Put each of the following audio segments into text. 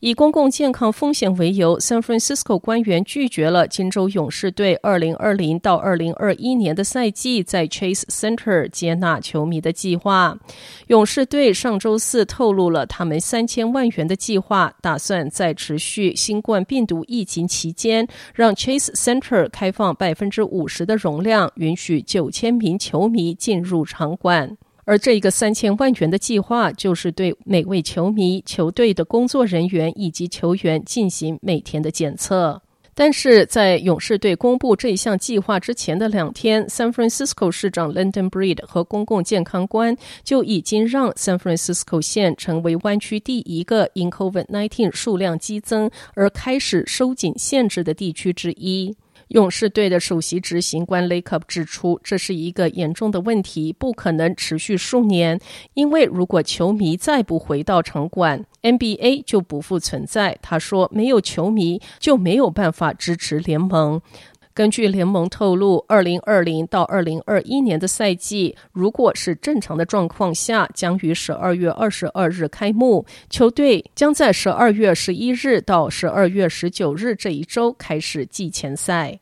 以公共健康风险为由，San Francisco 官员拒绝了金州勇士队2020到2021年的赛季在 Chase Center 接纳球迷的计划。勇士队上周四透露了他们三千万元的计划，打算在持续新冠病毒疫情期间，让 Chase Center 开放百分之五十的容量，允许九千名球迷进入场馆。而这一个三千万元的计划，就是对每位球迷、球队的工作人员以及球员进行每天的检测。但是在勇士队公布这一项计划之前的两天，San Francisco 市长 London Breed 和公共健康官就已经让 San Francisco 县成为湾区第一个因 COVID-19 数量激增而开始收紧限制的地区之一。勇士队的首席执行官 l a k e 指出，这是一个严重的问题，不可能持续数年。因为如果球迷再不回到场馆，NBA 就不复存在。他说，没有球迷就没有办法支持联盟。根据联盟透露，二零二零到二零二一年的赛季，如果是正常的状况下，将于十二月二十二日开幕。球队将在十二月十一日到十二月十九日这一周开始季前赛。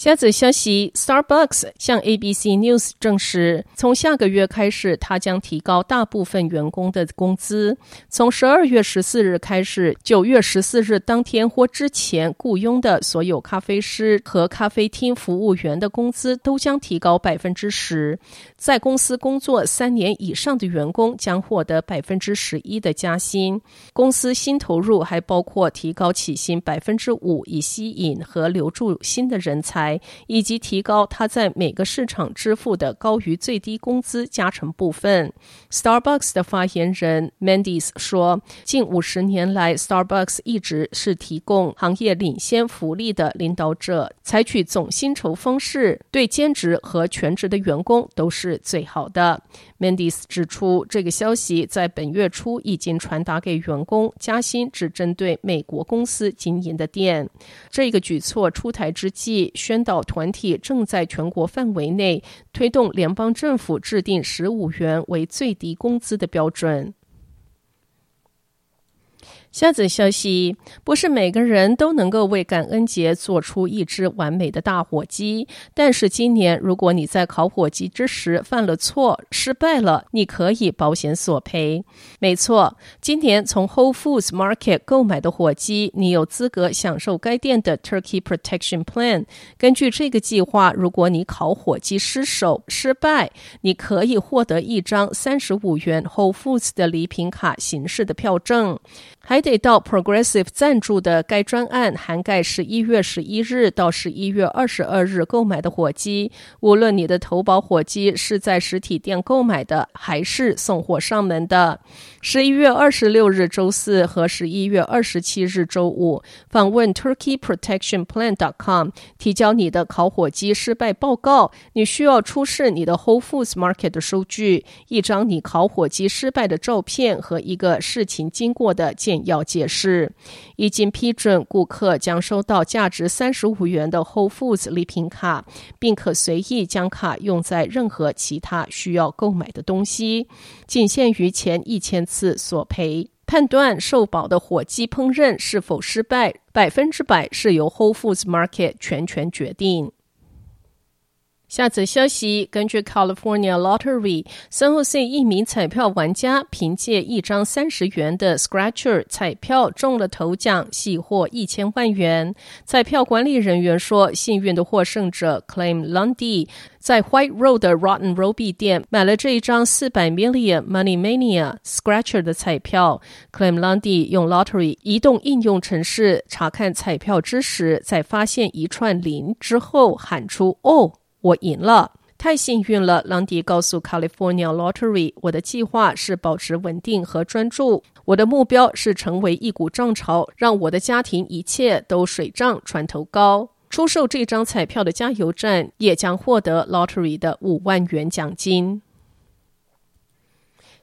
下则消息，Starbucks 向 ABC News 证实，从下个月开始，他将提高大部分员工的工资。从十二月十四日开始，九月十四日当天或之前雇佣的所有咖啡师和咖啡厅服务员的工资都将提高百分之十。在公司工作三年以上的员工将获得百分之十一的加薪。公司新投入还包括提高起薪百分之五，以吸引和留住新的人才。以及提高他在每个市场支付的高于最低工资加成部分。Starbucks 的发言人 Mendes 说：“近五十年来，Starbucks 一直是提供行业领先福利的领导者，采取总薪酬方式，对兼职和全职的员工都是最好的。” Mendes 指出，这个消息在本月初已经传达给员工，加薪只针对美国公司经营的店。这个举措出台之际，宣领导团体正在全国范围内推动联邦政府制定十五元为最低工资的标准。下则消息，不是每个人都能够为感恩节做出一只完美的大火鸡。但是今年，如果你在烤火鸡之时犯了错，失败了，你可以保险索赔。没错，今年从 Whole Foods Market 购买的火鸡，你有资格享受该店的 Turkey Protection Plan。根据这个计划，如果你烤火鸡失手失败，你可以获得一张三十五元 Whole Foods 的礼品卡形式的票证。还得到 Progressive 赞助的该专案，涵盖十一月十一日到十一月二十二日购买的火鸡。无论你的投保火鸡是在实体店购买的，还是送货上门的。十一月二十六日周四和十一月二十七日周五，访问 TurkeyProtectionPlan.com，提交你的烤火鸡失败报告。你需要出示你的 Whole Foods Market 的收据，一张你烤火鸡失败的照片和一个事情经过的简要要解释。一经批准，顾客将收到价值三十五元的 Whole Foods 礼品卡，并可随意将卡用在任何其他需要购买的东西，仅限于前一千次索赔。判断受保的火鸡烹饪是否失败，百分之百是由 Whole Foods Market 全权决定。下则消息，根据 California Lottery，San Jose 一名彩票玩家凭借一张三十元的 Scratcher 彩票中了头奖，喜获一千万元。彩票管理人员说，幸运的获胜者 Claim Lundy 在 White Road 的 Rotten Robbie 店买了这一张四百 million Money Mania Scratcher 的彩票。Claim Lundy 用 Lottery 移动应用程式查看彩票之时，在发现一串零之后喊出“哦”。我赢了，太幸运了！朗迪告诉 California Lottery：“ 我的计划是保持稳定和专注。我的目标是成为一股涨潮，让我的家庭一切都水涨船头高。出售这张彩票的加油站也将获得 lottery 的五万元奖金。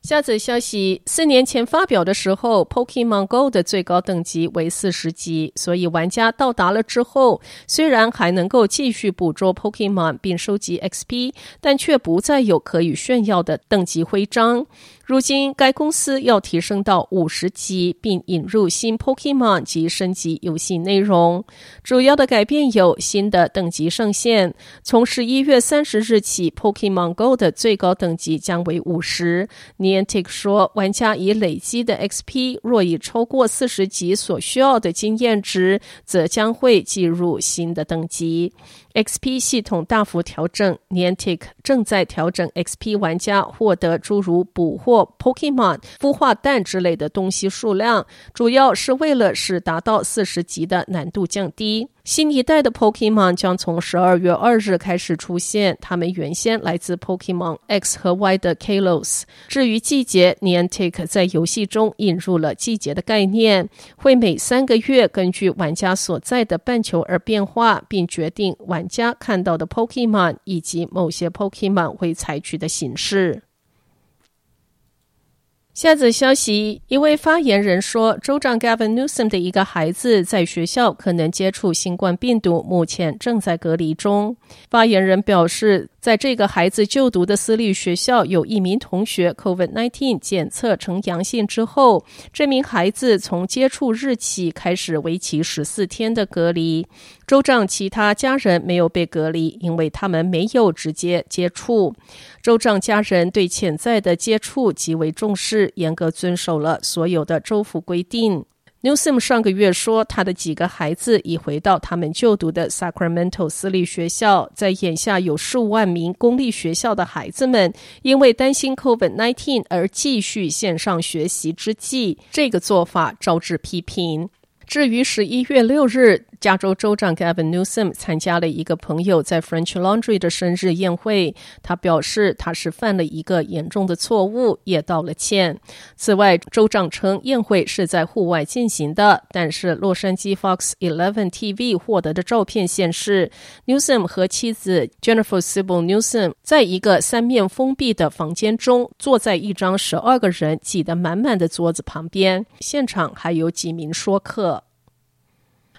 下则消息，四年前发表的时候，Pokemon Go 的最高等级为四十级，所以玩家到达了之后，虽然还能够继续捕捉 Pokemon 并收集 XP，但却不再有可以炫耀的等级徽章。如今，该公司要提升到五十级，并引入新 Pokemon 及升级游戏内容。主要的改变有新的等级上限，从十一月三十日起，Pokemon Go 的最高等级将为五十。Niantic 说，玩家已累积的 XP 若已超过四十级所需要的经验值，则将会计入新的等级。XP 系统大幅调整，Niantic 正在调整 XP 玩家获得诸如捕获 Pokemon、孵化蛋之类的东西数量，主要是为了使达到四十级的难度降低。新一代的 Pokemon 将从十二月二日开始出现，它们原先来自 Pokemon X 和 Y 的 Kalos。至于季节，Niantic 在游戏中引入了季节的概念，会每三个月根据玩家所在的半球而变化，并决定玩家看到的 Pokemon 以及某些 Pokemon 会采取的形式。下则消息，一位发言人说，州长 Gavin Newsom 的一个孩子在学校可能接触新冠病毒，目前正在隔离中。发言人表示，在这个孩子就读的私立学校，有一名同学 COVID-19 检测呈阳性之后，这名孩子从接触日起开始为期十四天的隔离。州长其他家人没有被隔离，因为他们没有直接接触。州长家人对潜在的接触极为重视，严格遵守了所有的州府规定。Newsom 上个月说，他的几个孩子已回到他们就读的 Sacramento 私立学校。在眼下有数万名公立学校的孩子们因为担心 COVID-19 而继续线上学习之际，这个做法招致批评。至于十一月六日，加州州长 Gavin Newsom 参加了一个朋友在 French Laundry 的生日宴会。他表示他是犯了一个严重的错误，也道了歉。此外，州长称宴会是在户外进行的，但是洛杉矶 Fox Eleven TV 获得的照片显示，Newsom 和妻子 Jennifer Sibyl Newsom 在一个三面封闭的房间中，坐在一张十二个人挤得满满的桌子旁边，现场还有几名说客。